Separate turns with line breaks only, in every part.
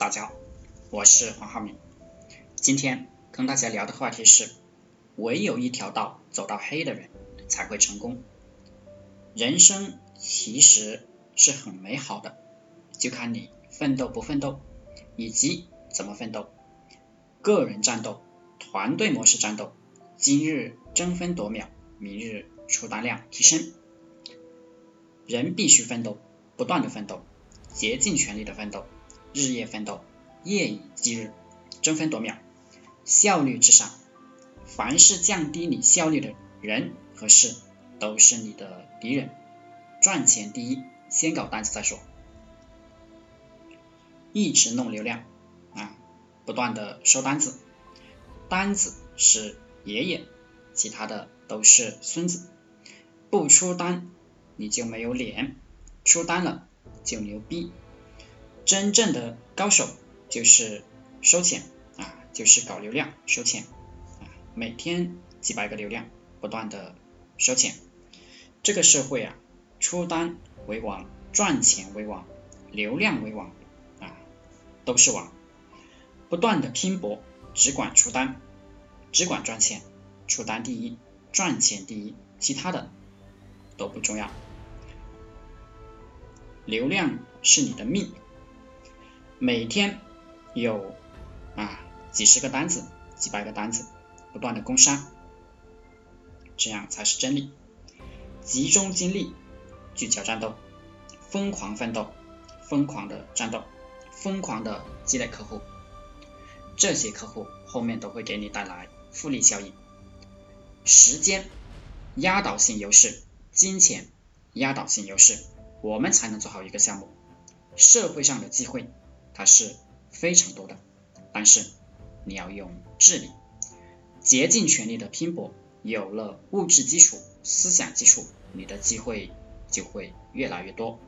大家好，我是黄浩明。今天跟大家聊的话题是：唯有一条道走到黑的人才会成功。人生其实是很美好的，就看你奋斗不奋斗，以及怎么奋斗。个人战斗、团队模式战斗，今日争分夺秒，明日出单量提升。人必须奋斗，不断的奋斗，竭尽全力的奋斗。日夜奋斗，夜以继日，争分夺秒，效率至上。凡是降低你效率的人和事，都是你的敌人。赚钱第一，先搞单子再说。一直弄流量啊，不断的收单子，单子是爷爷，其他的都是孙子。不出单你就没有脸，出单了就牛逼。真正的高手就是收钱啊，就是搞流量收钱啊，每天几百个流量，不断的收钱。这个社会啊，出单为王，赚钱为王，流量为王啊，都是王。不断的拼搏，只管出单，只管赚钱，出单第一，赚钱第一，其他的都不重要。流量是你的命。每天有啊几十个单子，几百个单子，不断的攻杀，这样才是真理。集中精力，聚焦战斗，疯狂奋斗，疯狂的战斗，疯狂的积累客户，这些客户后面都会给你带来复利效应。时间压倒性优势，金钱压倒性优势，我们才能做好一个项目。社会上的机会。还是非常多的，但是你要用智力，竭尽全力的拼搏，有了物质基础、思想基础，你的机会就会越来越多。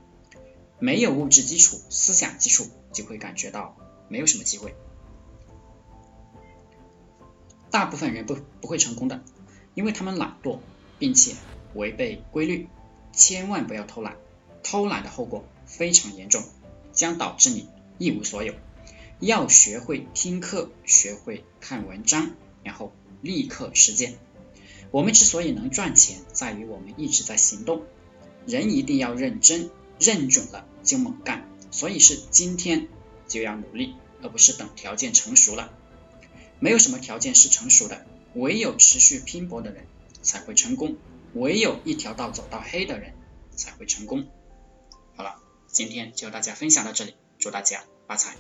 没有物质基础、思想基础，就会感觉到没有什么机会。大部分人不不会成功的，因为他们懒惰，并且违背规律。千万不要偷懒，偷懒的后果非常严重，将导致你。一无所有，要学会听课，学会看文章，然后立刻实践。我们之所以能赚钱，在于我们一直在行动。人一定要认真，认准了就猛干。所以是今天就要努力，而不是等条件成熟了。没有什么条件是成熟的，唯有持续拼搏的人才会成功，唯有一条道走到黑的人才会成功。好了，今天就大家分享到这里。祝大家发财！